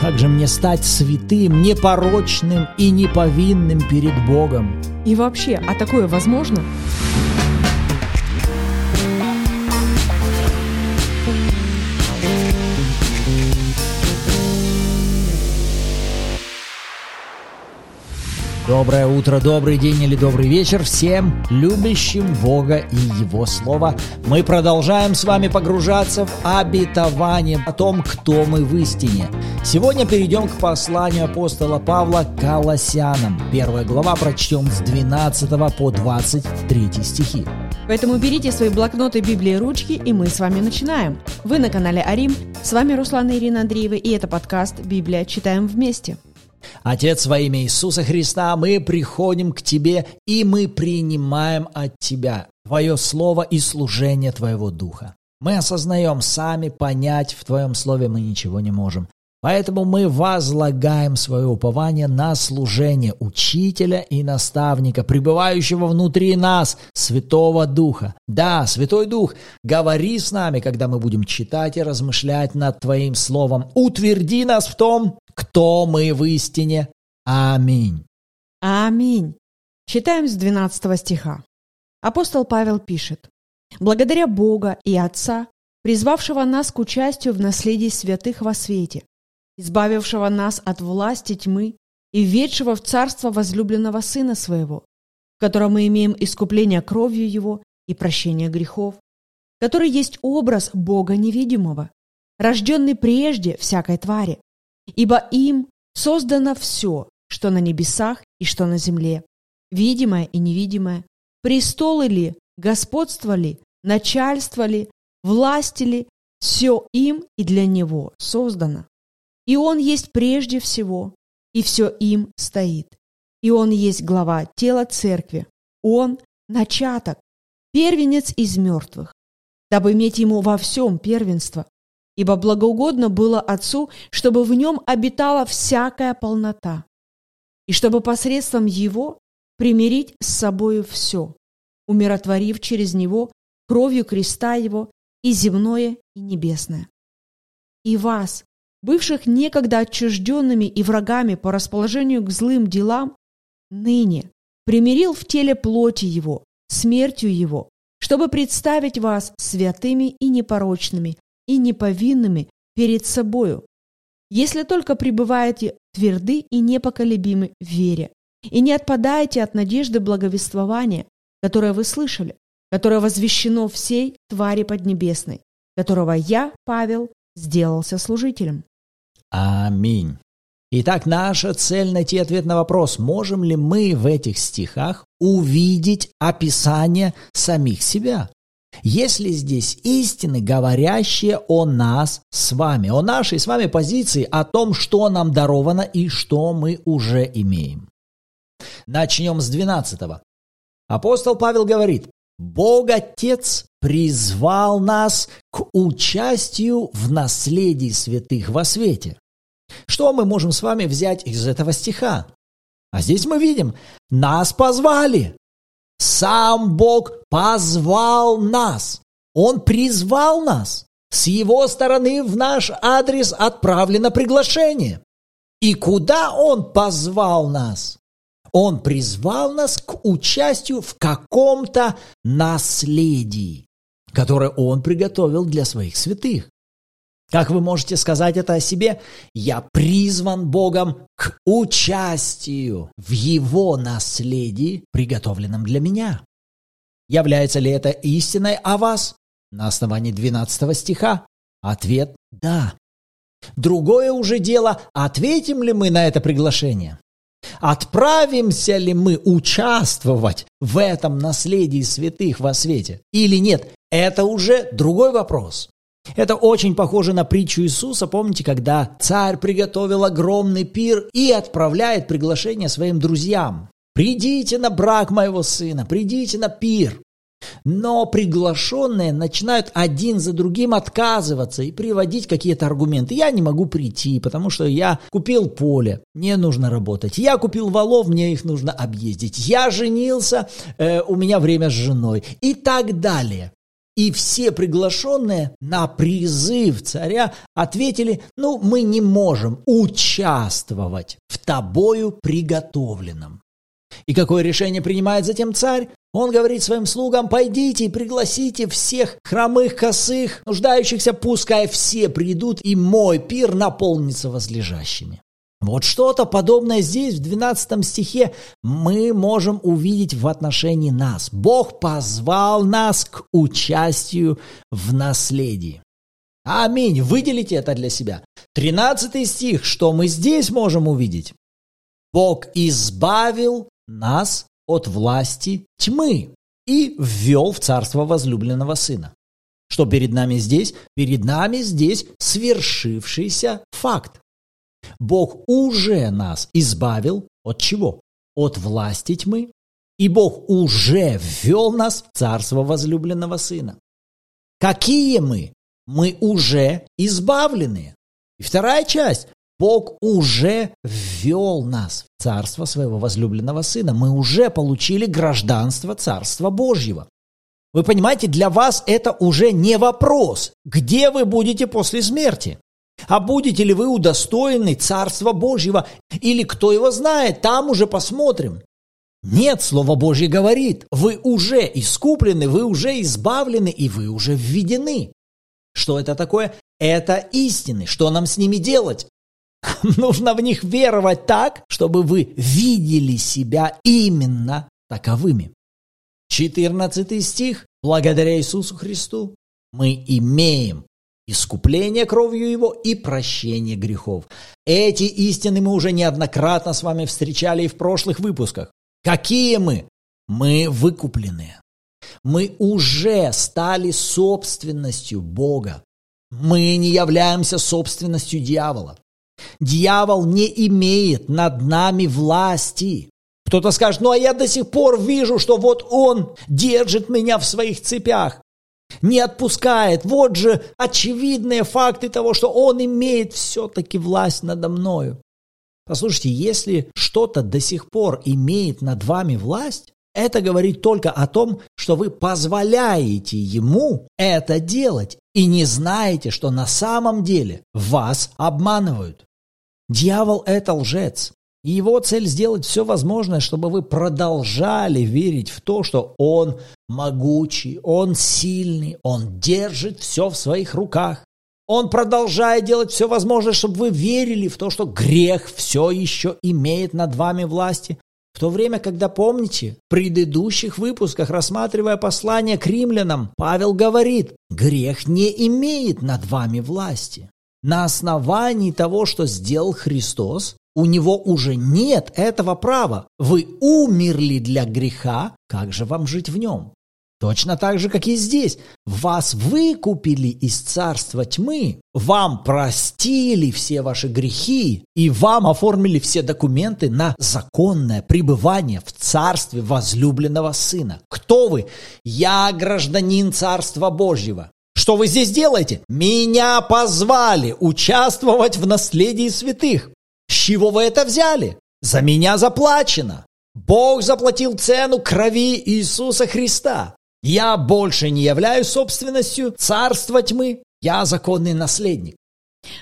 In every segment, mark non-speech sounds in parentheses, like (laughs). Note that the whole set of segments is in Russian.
Как же мне стать святым, непорочным и неповинным перед Богом? И вообще, а такое возможно? Доброе утро, добрый день или добрый вечер всем любящим Бога и Его Слово. Мы продолжаем с вами погружаться в обетование о том, кто мы в истине. Сегодня перейдем к посланию апостола Павла к Колоссянам. Первая глава прочтем с 12 по 23 стихи. Поэтому берите свои блокноты, Библии ручки, и мы с вами начинаем. Вы на канале Арим, с вами Руслана Ирина Андреева, и это подкаст «Библия. Читаем вместе». Отец, во имя Иисуса Христа, мы приходим к Тебе, и мы принимаем от Тебя Твое Слово и служение Твоего Духа. Мы осознаем, сами понять в Твоем Слове мы ничего не можем. Поэтому мы возлагаем свое упование на служение учителя и наставника, пребывающего внутри нас, Святого Духа. Да, Святой Дух, говори с нами, когда мы будем читать и размышлять над Твоим Словом. Утверди нас в том, кто мы в истине. Аминь. Аминь. Читаем с 12 стиха. Апостол Павел пишет. «Благодаря Бога и Отца, призвавшего нас к участию в наследии святых во свете, избавившего нас от власти тьмы и ведшего в царство возлюбленного Сына Своего, в котором мы имеем искупление кровью Его и прощение грехов, который есть образ Бога невидимого, рожденный прежде всякой твари, ибо им создано все, что на небесах и что на земле, видимое и невидимое, престолы ли, господство ли, начальство ли, власти ли, все им и для него создано. И Он есть прежде всего, и все им стоит. И Он есть глава тела церкви. Он – начаток, первенец из мертвых, дабы иметь Ему во всем первенство. Ибо благоугодно было Отцу, чтобы в Нем обитала всякая полнота, и чтобы посредством Его примирить с собою все, умиротворив через Него кровью креста Его и земное, и небесное. И вас, бывших некогда отчужденными и врагами по расположению к злым делам, ныне примирил в теле плоти Его, смертью Его, чтобы представить вас святыми и непорочными, и неповинными перед собою, если только пребываете тверды и непоколебимы в вере, и не отпадаете от надежды благовествования, которое вы слышали, которое возвещено всей твари поднебесной, которого я, Павел, сделался служителем. Аминь. Итак, наша цель найти ответ на вопрос, можем ли мы в этих стихах увидеть описание самих себя. Есть ли здесь истины, говорящие о нас с вами, о нашей с вами позиции, о том, что нам даровано и что мы уже имеем? Начнем с 12. Апостол Павел говорит, Бог Отец призвал нас к участию в наследии святых во свете. Что мы можем с вами взять из этого стиха? А здесь мы видим, нас позвали. Сам Бог позвал нас. Он призвал нас. С его стороны в наш адрес отправлено приглашение. И куда он позвал нас? Он призвал нас к участию в каком-то наследии, которое Он приготовил для своих святых. Как вы можете сказать это о себе? Я призван Богом к участию в Его наследии, приготовленном для меня. Является ли это истиной о вас? На основании 12 стиха ответ – да. Другое уже дело, ответим ли мы на это приглашение? Отправимся ли мы участвовать в этом наследии святых во свете или нет? Это уже другой вопрос. Это очень похоже на притчу Иисуса, помните, когда царь приготовил огромный пир и отправляет приглашение своим друзьям. «Придите на брак моего сына, придите на пир». Но приглашенные начинают один за другим отказываться и приводить какие-то аргументы. Я не могу прийти, потому что я купил поле, мне нужно работать. Я купил валов, мне их нужно объездить. Я женился, э, у меня время с женой и так далее. И все приглашенные на призыв царя ответили, ну, мы не можем участвовать в тобою приготовленном. И какое решение принимает затем царь? Он говорит своим слугам, пойдите и пригласите всех хромых, косых, нуждающихся, пускай все придут, и мой пир наполнится возлежащими. Вот что-то подобное здесь, в 12 стихе, мы можем увидеть в отношении нас. Бог позвал нас к участию в наследии. Аминь. Выделите это для себя. 13 стих, что мы здесь можем увидеть? Бог избавил нас от власти тьмы и ввел в царство возлюбленного сына. Что перед нами здесь? Перед нами здесь свершившийся факт. Бог уже нас избавил от чего? От власти тьмы. И Бог уже ввел нас в царство возлюбленного Сына. Какие мы? Мы уже избавлены. И вторая часть. Бог уже ввел нас в царство своего возлюбленного Сына. Мы уже получили гражданство Царства Божьего. Вы понимаете, для вас это уже не вопрос, где вы будете после смерти. А будете ли вы удостоены Царства Божьего? Или кто его знает, там уже посмотрим. Нет, Слово Божье говорит, вы уже искуплены, вы уже избавлены и вы уже введены. Что это такое? Это истины. Что нам с ними делать? (laughs) Нужно в них веровать так, чтобы вы видели себя именно таковыми. 14 стих. Благодаря Иисусу Христу мы имеем искупление кровью Его и прощение грехов. Эти истины мы уже неоднократно с вами встречали и в прошлых выпусках. Какие мы? Мы выкупленные. Мы уже стали собственностью Бога. Мы не являемся собственностью дьявола. Дьявол не имеет над нами власти. Кто-то скажет, ну а я до сих пор вижу, что вот он держит меня в своих цепях не отпускает. Вот же очевидные факты того, что он имеет все-таки власть надо мною. Послушайте, если что-то до сих пор имеет над вами власть, это говорит только о том, что вы позволяете ему это делать и не знаете, что на самом деле вас обманывают. Дьявол – это лжец. И его цель сделать все возможное, чтобы вы продолжали верить в то, что он могучий, он сильный, он держит все в своих руках. Он продолжает делать все возможное, чтобы вы верили в то, что грех все еще имеет над вами власти. В то время, когда, помните, в предыдущих выпусках, рассматривая послание к римлянам, Павел говорит, грех не имеет над вами власти. На основании того, что сделал Христос, у него уже нет этого права. Вы умерли для греха, как же вам жить в нем? Точно так же, как и здесь. Вас выкупили из царства тьмы, вам простили все ваши грехи и вам оформили все документы на законное пребывание в царстве возлюбленного сына. Кто вы? Я гражданин царства Божьего. Что вы здесь делаете? Меня позвали участвовать в наследии святых. С чего вы это взяли? За меня заплачено. Бог заплатил цену крови Иисуса Христа. Я больше не являюсь собственностью царства тьмы. Я законный наследник.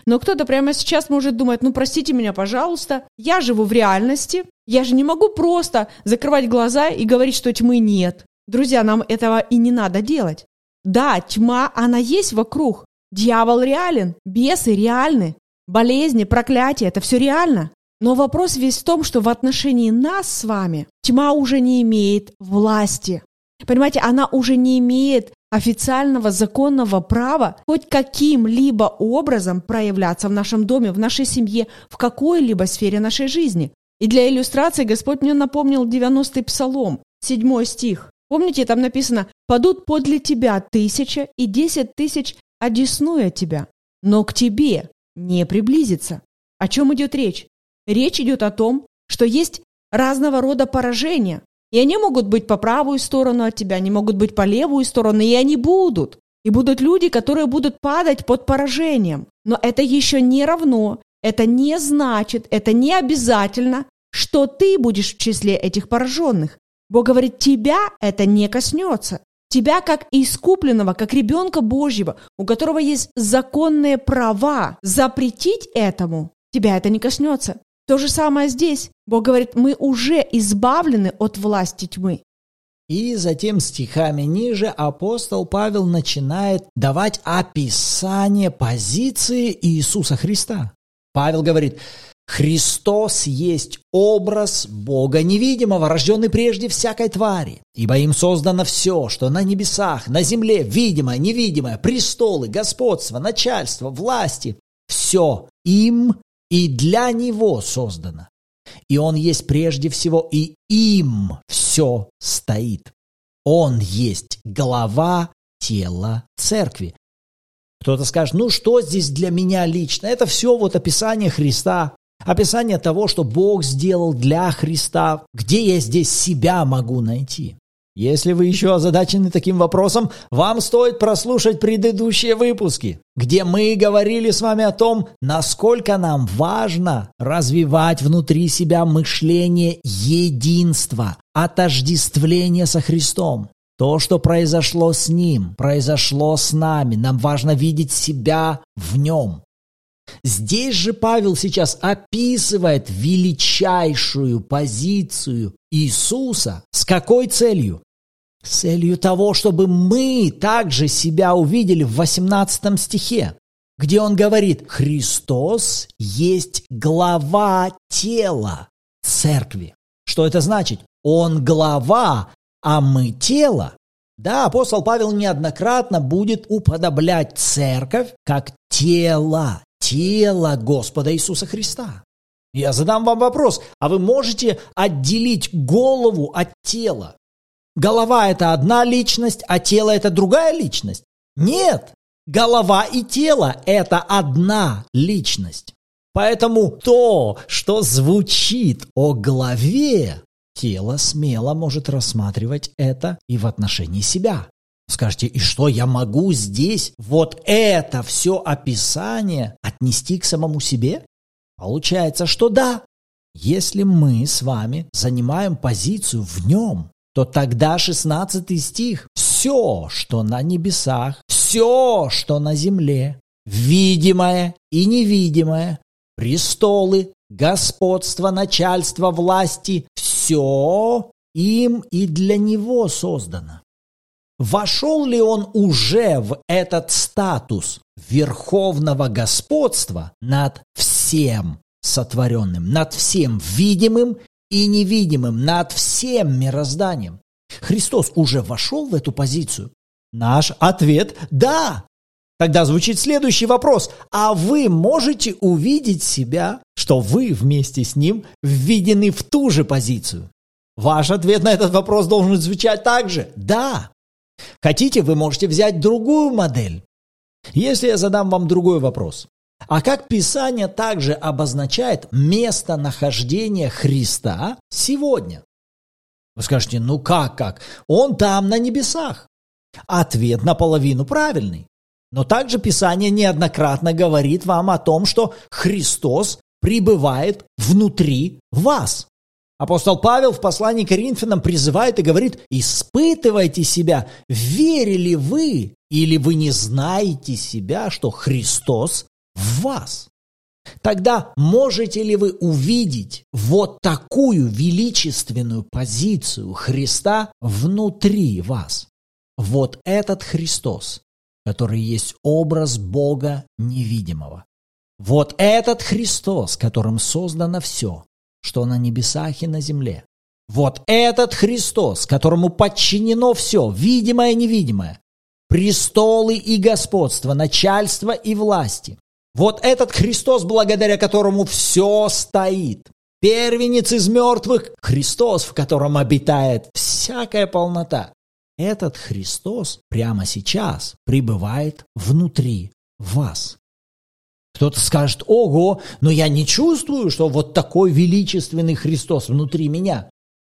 Но кто-то прямо сейчас может думать, ну простите меня, пожалуйста, я живу в реальности, я же не могу просто закрывать глаза и говорить, что тьмы нет. Друзья, нам этого и не надо делать. Да, тьма, она есть вокруг. Дьявол реален, бесы реальны. Болезни, проклятия – это все реально. Но вопрос весь в том, что в отношении нас с вами тьма уже не имеет власти. Понимаете, она уже не имеет официального законного права хоть каким-либо образом проявляться в нашем доме, в нашей семье, в какой-либо сфере нашей жизни. И для иллюстрации Господь мне напомнил 90-й псалом, 7 стих. Помните, там написано «Падут подле тебя тысяча и десять тысяч одесную тебя, но к тебе не приблизится. О чем идет речь? Речь идет о том, что есть разного рода поражения, и они могут быть по правую сторону от тебя, они могут быть по левую сторону, и они будут. И будут люди, которые будут падать под поражением. Но это еще не равно, это не значит, это не обязательно, что ты будешь в числе этих пораженных. Бог говорит, тебя это не коснется. Тебя как искупленного, как ребенка Божьего, у которого есть законные права, запретить этому, тебя это не коснется. То же самое здесь. Бог говорит, мы уже избавлены от власти тьмы. И затем стихами ниже апостол Павел начинает давать описание позиции Иисуса Христа. Павел говорит, Христос есть образ Бога невидимого, рожденный прежде всякой твари. Ибо им создано все, что на небесах, на земле, видимое, невидимое, престолы, господство, начальство, власти. Все им и для Него создано. И Он есть прежде всего, и им все стоит. Он есть глава тела церкви. Кто-то скажет, ну что здесь для меня лично? Это все вот описание Христа, описание того, что Бог сделал для Христа. Где я здесь себя могу найти? Если вы еще озадачены таким вопросом, вам стоит прослушать предыдущие выпуски, где мы говорили с вами о том, насколько нам важно развивать внутри себя мышление единства, отождествления со Христом. То, что произошло с Ним, произошло с нами. Нам важно видеть себя в Нем. Здесь же Павел сейчас описывает величайшую позицию Иисуса. С какой целью? С целью того, чтобы мы также себя увидели в 18 стихе, где он говорит, Христос есть глава тела церкви. Что это значит? Он глава, а мы тело. Да, апостол Павел неоднократно будет уподоблять церковь как тело, тело Господа Иисуса Христа. Я задам вам вопрос, а вы можете отделить голову от тела? Голова – это одна личность, а тело – это другая личность? Нет, голова и тело – это одна личность. Поэтому то, что звучит о голове, тело смело может рассматривать это и в отношении себя. Скажете, и что я могу здесь вот это все описание отнести к самому себе? Получается, что да. Если мы с вами занимаем позицию в нем, то тогда 16 стих «Все, что на небесах, все, что на земле, видимое и невидимое, престолы, господство, начальство, власти, все им и для него создано». Вошел ли он уже в этот статус верховного господства над всем сотворенным, над всем видимым и невидимым над всем мирозданием. Христос уже вошел в эту позицию? Наш ответ – да. Тогда звучит следующий вопрос. А вы можете увидеть себя, что вы вместе с Ним введены в ту же позицию? Ваш ответ на этот вопрос должен звучать так же. Да. Хотите, вы можете взять другую модель. Если я задам вам другой вопрос. А как Писание также обозначает местонахождение Христа сегодня? Вы скажете, ну как, как? Он там, на небесах. Ответ наполовину правильный. Но также Писание неоднократно говорит вам о том, что Христос пребывает внутри вас. Апостол Павел в послании к Коринфянам призывает и говорит, испытывайте себя, верили вы или вы не знаете себя, что Христос в вас. Тогда можете ли вы увидеть вот такую величественную позицию Христа внутри вас? Вот этот Христос, который есть образ Бога невидимого. Вот этот Христос, которым создано все, что на небесах и на земле. Вот этот Христос, которому подчинено все, видимое и невидимое, престолы и господство, начальство и власти. Вот этот Христос, благодаря которому все стоит. Первенец из мертвых, Христос, в котором обитает всякая полнота. Этот Христос прямо сейчас пребывает внутри вас. Кто-то скажет, ого, но я не чувствую, что вот такой величественный Христос внутри меня.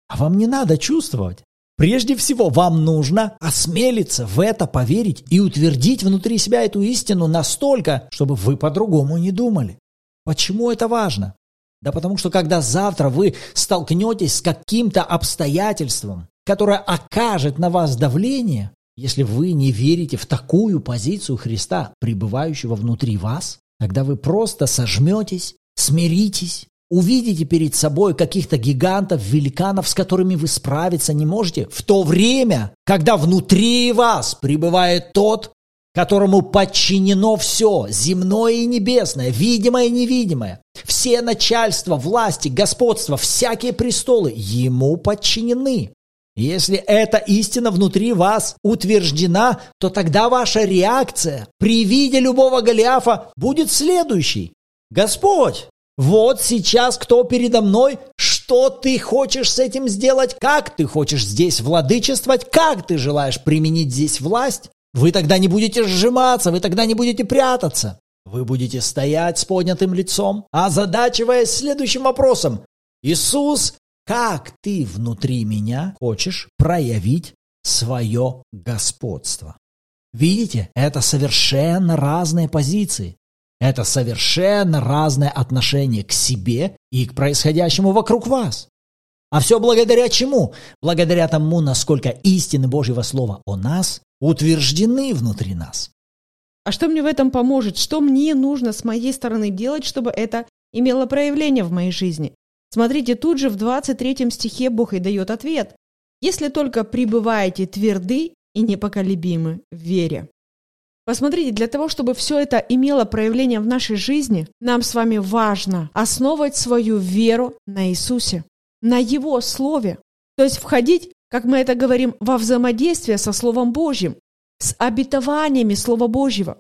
А вам не надо чувствовать. Прежде всего, вам нужно осмелиться в это поверить и утвердить внутри себя эту истину настолько, чтобы вы по-другому не думали. Почему это важно? Да потому что когда завтра вы столкнетесь с каким-то обстоятельством, которое окажет на вас давление, Если вы не верите в такую позицию Христа, пребывающего внутри вас, тогда вы просто сожметесь, смиритесь, увидите перед собой каких-то гигантов, великанов, с которыми вы справиться не можете, в то время, когда внутри вас пребывает тот, которому подчинено все, земное и небесное, видимое и невидимое. Все начальства, власти, господства, всякие престолы ему подчинены. Если эта истина внутри вас утверждена, то тогда ваша реакция при виде любого Голиафа будет следующей. Господь, вот сейчас кто передо мной, что ты хочешь с этим сделать, как ты хочешь здесь владычествовать, как ты желаешь применить здесь власть? Вы тогда не будете сжиматься, вы тогда не будете прятаться. Вы будете стоять с поднятым лицом, озадачиваясь следующим вопросом. Иисус, как ты внутри меня хочешь проявить свое господство? Видите, это совершенно разные позиции. Это совершенно разное отношение к себе и к происходящему вокруг вас. А все благодаря чему? Благодаря тому, насколько истины Божьего Слова о нас утверждены внутри нас. А что мне в этом поможет? Что мне нужно с моей стороны делать, чтобы это имело проявление в моей жизни? Смотрите, тут же в 23 стихе Бог и дает ответ. «Если только пребываете тверды и непоколебимы в вере». Посмотрите, для того, чтобы все это имело проявление в нашей жизни, нам с вами важно основывать свою веру на Иисусе, на Его Слове. То есть входить как мы это говорим, во взаимодействие со Словом Божьим, с обетованиями Слова Божьего,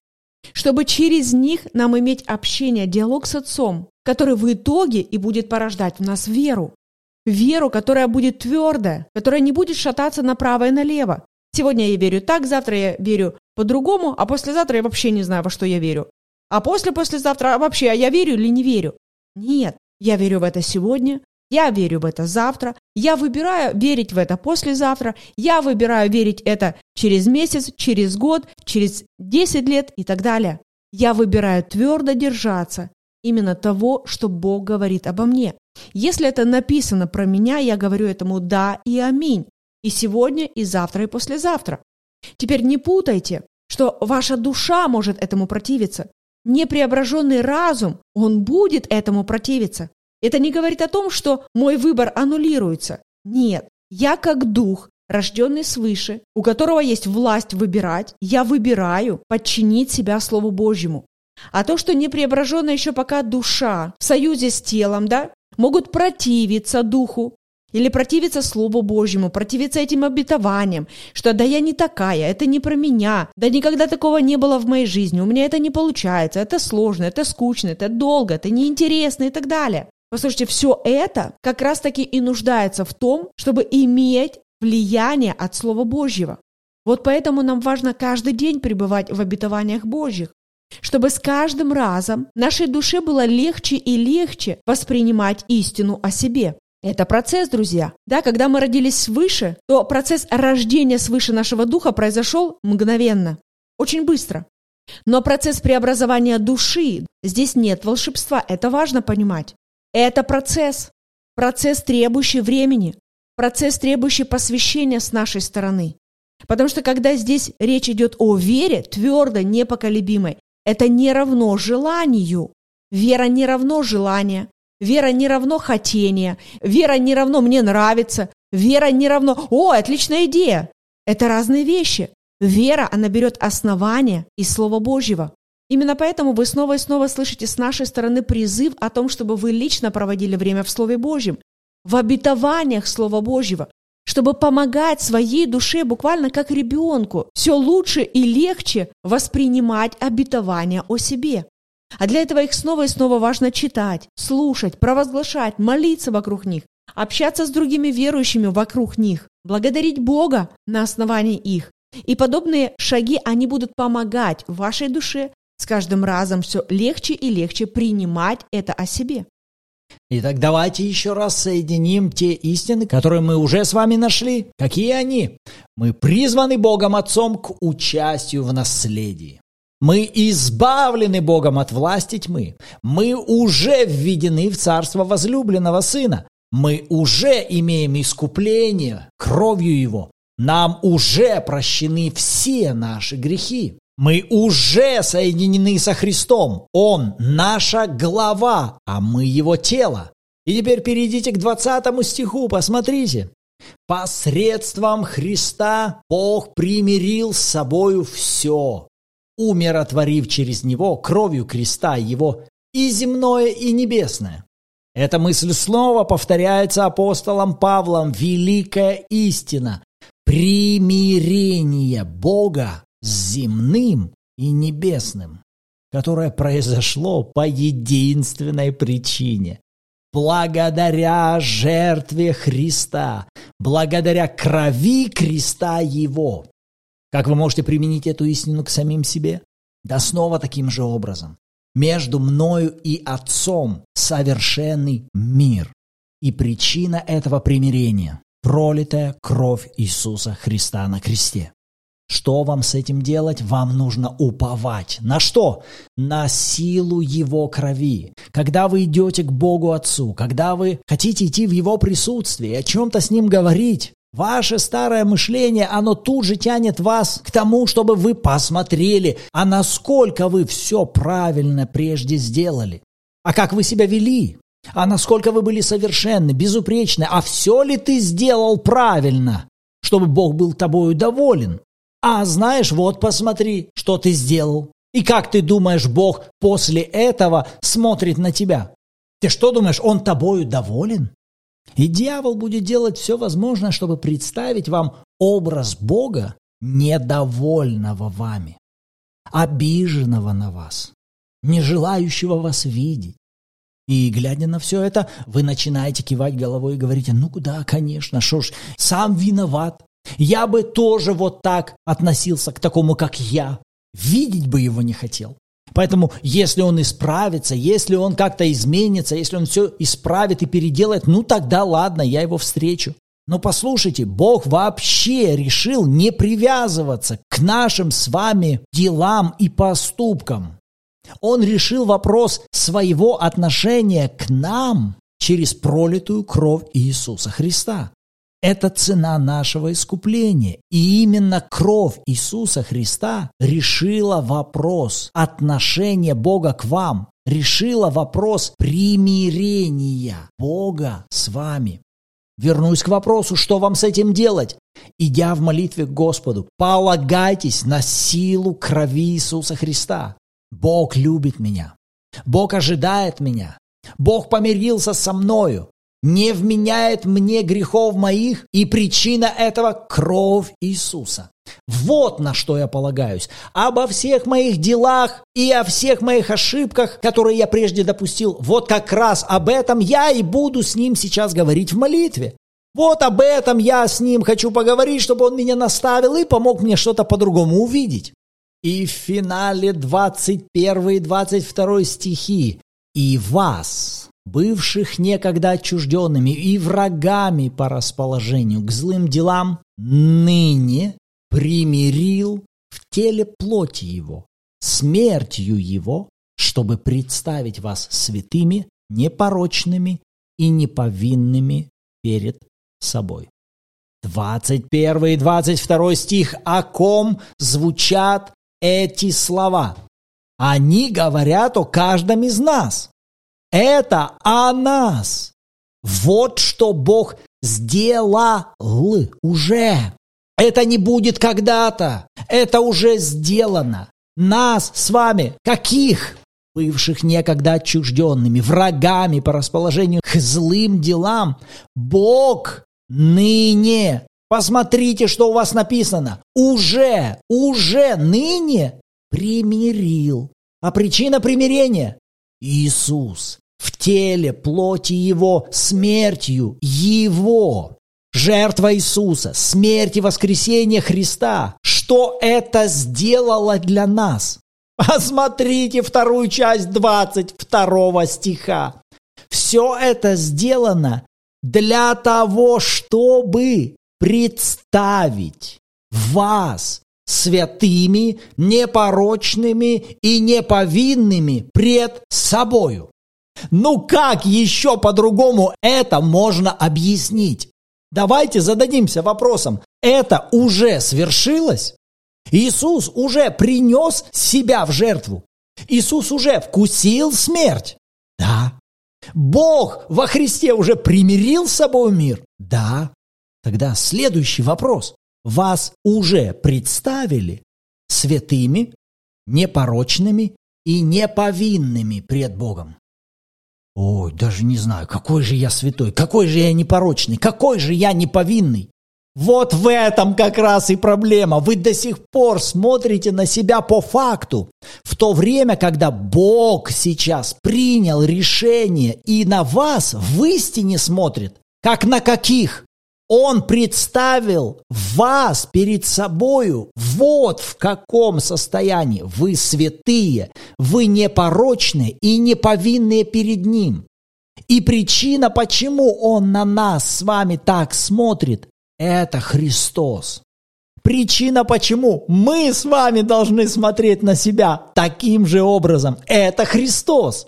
чтобы через них нам иметь общение, диалог с Отцом, который в итоге и будет порождать в нас веру. Веру, которая будет твердая, которая не будет шататься направо и налево. Сегодня я верю так, завтра я верю по-другому, а послезавтра я вообще не знаю, во что я верю. А после-послезавтра вообще, а я верю или не верю? Нет, я верю в это сегодня, я верю в это завтра. Я выбираю верить в это послезавтра. Я выбираю верить это через месяц, через год, через 10 лет и так далее. Я выбираю твердо держаться именно того, что Бог говорит обо мне. Если это написано про меня, я говорю этому «да» и «аминь». И сегодня, и завтра, и послезавтра. Теперь не путайте, что ваша душа может этому противиться. Непреображенный разум, он будет этому противиться. Это не говорит о том, что мой выбор аннулируется. Нет, я как дух, рожденный свыше, у которого есть власть выбирать, я выбираю подчинить себя Слову Божьему. А то, что не еще пока душа в союзе с телом, да, могут противиться духу, или противиться Слову Божьему, противиться этим обетованиям, что да я не такая, это не про меня, да никогда такого не было в моей жизни, у меня это не получается, это сложно, это скучно, это долго, это неинтересно и так далее. Послушайте, все это как раз-таки и нуждается в том, чтобы иметь влияние от Слова Божьего. Вот поэтому нам важно каждый день пребывать в обетованиях Божьих, чтобы с каждым разом нашей душе было легче и легче воспринимать истину о себе. Это процесс, друзья. Да, когда мы родились свыше, то процесс рождения свыше нашего духа произошел мгновенно, очень быстро. Но процесс преобразования души, здесь нет волшебства, это важно понимать. Это процесс. Процесс, требующий времени. Процесс, требующий посвящения с нашей стороны. Потому что когда здесь речь идет о вере, твердо, непоколебимой, это не равно желанию. Вера не равно желание. Вера не равно хотение. Вера не равно мне нравится. Вера не равно «О, отличная идея!» Это разные вещи. Вера, она берет основание из Слова Божьего. Именно поэтому вы снова и снова слышите с нашей стороны призыв о том, чтобы вы лично проводили время в Слове Божьем, в обетованиях Слова Божьего, чтобы помогать своей душе буквально как ребенку все лучше и легче воспринимать обетования о себе. А для этого их снова и снова важно читать, слушать, провозглашать, молиться вокруг них, общаться с другими верующими вокруг них, благодарить Бога на основании их. И подобные шаги, они будут помогать вашей душе с каждым разом все легче и легче принимать это о себе. Итак, давайте еще раз соединим те истины, которые мы уже с вами нашли. Какие они? Мы призваны Богом Отцом к участию в наследии. Мы избавлены Богом от власти тьмы. Мы уже введены в царство возлюбленного Сына. Мы уже имеем искупление кровью Его. Нам уже прощены все наши грехи. Мы уже соединены со Христом. Он наша глава, а мы его тело. И теперь перейдите к 20 стиху, посмотрите. Посредством Христа Бог примирил с собою все, умиротворив через него кровью креста его и земное, и небесное. Эта мысль снова повторяется апостолом Павлом. Великая истина – примирение Бога земным и небесным, которое произошло по единственной причине. Благодаря жертве Христа, благодаря крови креста Его. Как вы можете применить эту истину к самим себе? Да снова таким же образом. Между мною и Отцом совершенный мир. И причина этого примирения – пролитая кровь Иисуса Христа на кресте. Что вам с этим делать? Вам нужно уповать. На что? На силу Его крови. Когда вы идете к Богу Отцу, когда вы хотите идти в Его присутствие, о чем-то с Ним говорить, Ваше старое мышление, оно тут же тянет вас к тому, чтобы вы посмотрели, а насколько вы все правильно прежде сделали, а как вы себя вели, а насколько вы были совершенны, безупречны, а все ли ты сделал правильно, чтобы Бог был тобою доволен. А знаешь, вот посмотри, что ты сделал. И как ты думаешь, Бог после этого смотрит на тебя? Ты что думаешь, Он тобою доволен? И дьявол будет делать все возможное, чтобы представить вам образ Бога, недовольного вами, обиженного на вас, не желающего вас видеть. И глядя на все это, вы начинаете кивать головой и говорите, ну куда, конечно, что ж, сам виноват. Я бы тоже вот так относился к такому, как я. Видеть бы его не хотел. Поэтому, если он исправится, если он как-то изменится, если он все исправит и переделает, ну тогда ладно, я его встречу. Но послушайте, Бог вообще решил не привязываться к нашим с вами делам и поступкам. Он решил вопрос своего отношения к нам через пролитую кровь Иисуса Христа. Это цена нашего искупления. И именно кровь Иисуса Христа решила вопрос отношения Бога к вам, решила вопрос примирения Бога с вами. Вернусь к вопросу, что вам с этим делать? Идя в молитве к Господу, полагайтесь на силу крови Иисуса Христа. Бог любит меня. Бог ожидает меня. Бог помирился со мною не вменяет мне грехов моих, и причина этого – кровь Иисуса. Вот на что я полагаюсь. Обо всех моих делах и о всех моих ошибках, которые я прежде допустил, вот как раз об этом я и буду с ним сейчас говорить в молитве. Вот об этом я с ним хочу поговорить, чтобы он меня наставил и помог мне что-то по-другому увидеть. И в финале 21 и 22 стихи «И вас, бывших некогда отчужденными и врагами по расположению к злым делам, ныне примирил в теле плоти его, смертью его, чтобы представить вас святыми, непорочными и неповинными перед собой. 21 и 22 стих, о ком звучат эти слова. Они говорят о каждом из нас. Это о нас. Вот что Бог сделал уже. Это не будет когда-то. Это уже сделано. Нас с вами, каких? Бывших некогда отчужденными, врагами по расположению к злым делам. Бог ныне. Посмотрите, что у вас написано. Уже, уже ныне примирил. А причина примирения Иисус в теле плоти Его смертью Его. Жертва Иисуса, смерть и воскресение Христа. Что это сделало для нас? Посмотрите вторую часть 22 стиха. Все это сделано для того, чтобы представить вас святыми, непорочными и неповинными пред собою. Ну как еще по-другому это можно объяснить? Давайте зададимся вопросом, это уже свершилось? Иисус уже принес себя в жертву. Иисус уже вкусил смерть. Да. Бог во Христе уже примирил с собой мир. Да. Тогда следующий вопрос. Вас уже представили святыми, непорочными и неповинными пред Богом. Ой, даже не знаю, какой же я святой, какой же я непорочный, какой же я неповинный. Вот в этом как раз и проблема. Вы до сих пор смотрите на себя по факту, в то время, когда Бог сейчас принял решение и на вас в истине смотрит, как на каких? Он представил вас перед собою. Вот в каком состоянии. Вы святые, вы непорочные и неповинные перед Ним. И причина, почему Он на нас с вами так смотрит, это Христос. Причина, почему мы с вами должны смотреть на себя таким же образом, это Христос.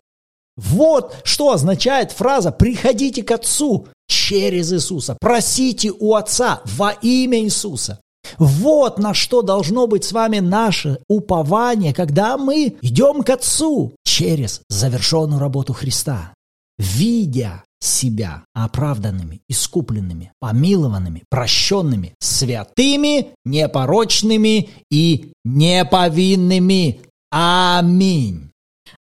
Вот что означает фраза «приходите к Отцу» через Иисуса. Просите у Отца во имя Иисуса. Вот на что должно быть с вами наше упование, когда мы идем к Отцу через завершенную работу Христа, видя себя оправданными, искупленными, помилованными, прощенными, святыми, непорочными и неповинными. Аминь.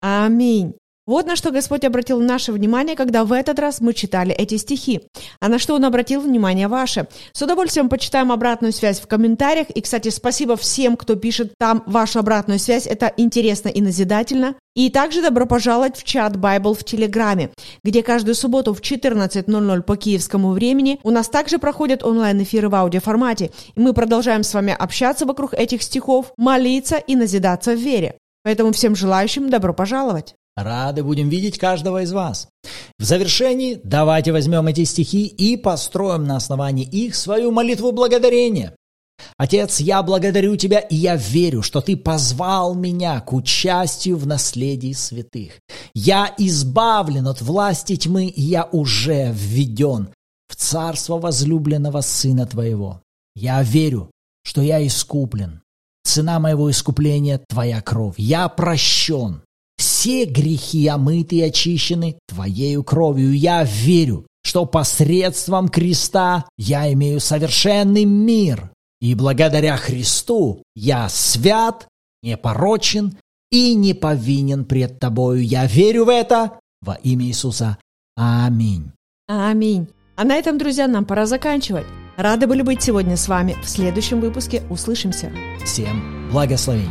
Аминь. Вот на что Господь обратил наше внимание, когда в этот раз мы читали эти стихи. А на что Он обратил внимание ваше. С удовольствием почитаем обратную связь в комментариях. И, кстати, спасибо всем, кто пишет там вашу обратную связь. Это интересно и назидательно. И также добро пожаловать в чат Bible в Телеграме, где каждую субботу в 14.00 по киевскому времени у нас также проходят онлайн-эфиры в аудиоформате. И мы продолжаем с вами общаться вокруг этих стихов, молиться и назидаться в вере. Поэтому всем желающим добро пожаловать. Рады будем видеть каждого из вас. В завершении давайте возьмем эти стихи и построим на основании их свою молитву благодарения. Отец, я благодарю Тебя, и я верю, что Ты позвал меня к участию в наследии святых. Я избавлен от власти тьмы, и я уже введен в царство возлюбленного Сына Твоего. Я верю, что я искуплен. Цена моего искупления – Твоя кровь. Я прощен все грехи омыты и очищены Твоею кровью. Я верю, что посредством креста я имею совершенный мир. И благодаря Христу я свят, непорочен и не повинен пред Тобою. Я верю в это во имя Иисуса. Аминь. Аминь. А на этом, друзья, нам пора заканчивать. Рады были быть сегодня с вами. В следующем выпуске услышимся. Всем благословений.